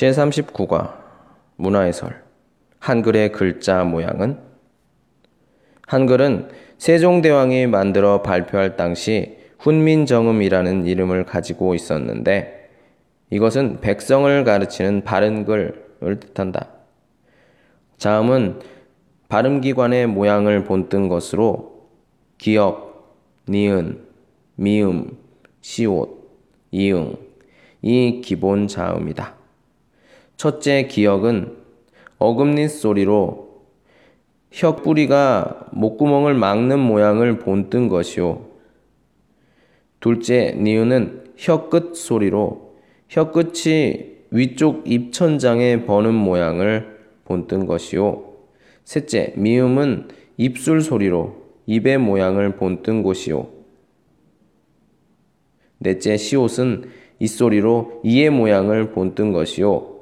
제39과 문화해설 한글의 글자 모양은 한글은 세종대왕이 만들어 발표할 당시 훈민정음이라는 이름을 가지고 있었는데 이것은 백성을 가르치는 바른 글을 뜻한다. 자음은 발음기관의 모양을 본뜬 것으로 기역, 니은, 미음, 시옷, 이응 이 기본 자음이다. 첫째 기역은 어금니 소리로 혀 뿌리가 목구멍을 막는 모양을 본뜬 것이요. 둘째 니은은 혀 끝 소리로 혀 끝이 위쪽 입천장에 버는 모양을 본뜬 것이요. 셋째 미음은 입술 소리로 입의 모양을 본뜬 것이요. 넷째 시옷은 이 소리로 이의 모양을 본뜬 것이요.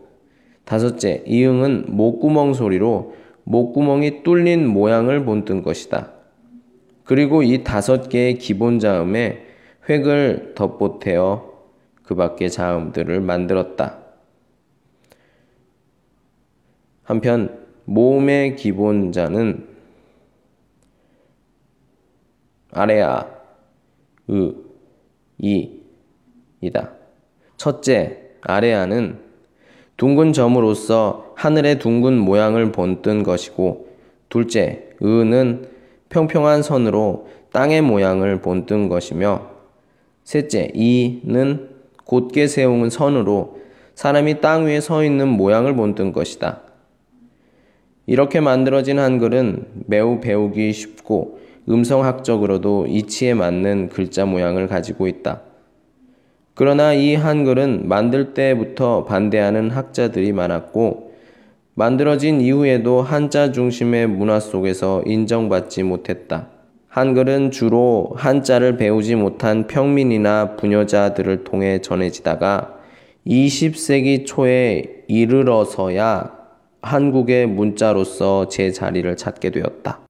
다섯째, 이응은 목구멍 소리로 목구멍이 뚫린 모양을 본뜬 것이다. 그리고 이 다섯 개의 기본 자음에 획을 덧보태어 그 밖의 자음들을 만들었다. 한편 모음의 기본자는 아래아, 으, 이, 이다. 첫째, 아래아는 둥근 점으로서 하늘의 둥근 모양을 본뜬 것이고, 둘째, 의는 평평한 선으로 땅의 모양을 본뜬 것이며, 셋째, 이는 곧게 세운 선으로 사람이 땅 위에 서 있는 모양을 본뜬 것이다. 이렇게 만들어진 한글은 매우 배우기 쉽고 음성학적으로도 이치에 맞는 글자 모양을 가지고 있다. 그러나 이 한글은 만들 때부터 반대하는 학자들이 많았고 만들어진 이후에도 한자 중심의 문화 속에서 인정받지 못했다. 한글은 주로 한자를 배우지 못한 평민이나 부녀자들을 통해 전해지다가 20세기 초에 이르러서야 한국의 문자로서 제 자리를 찾게 되었다.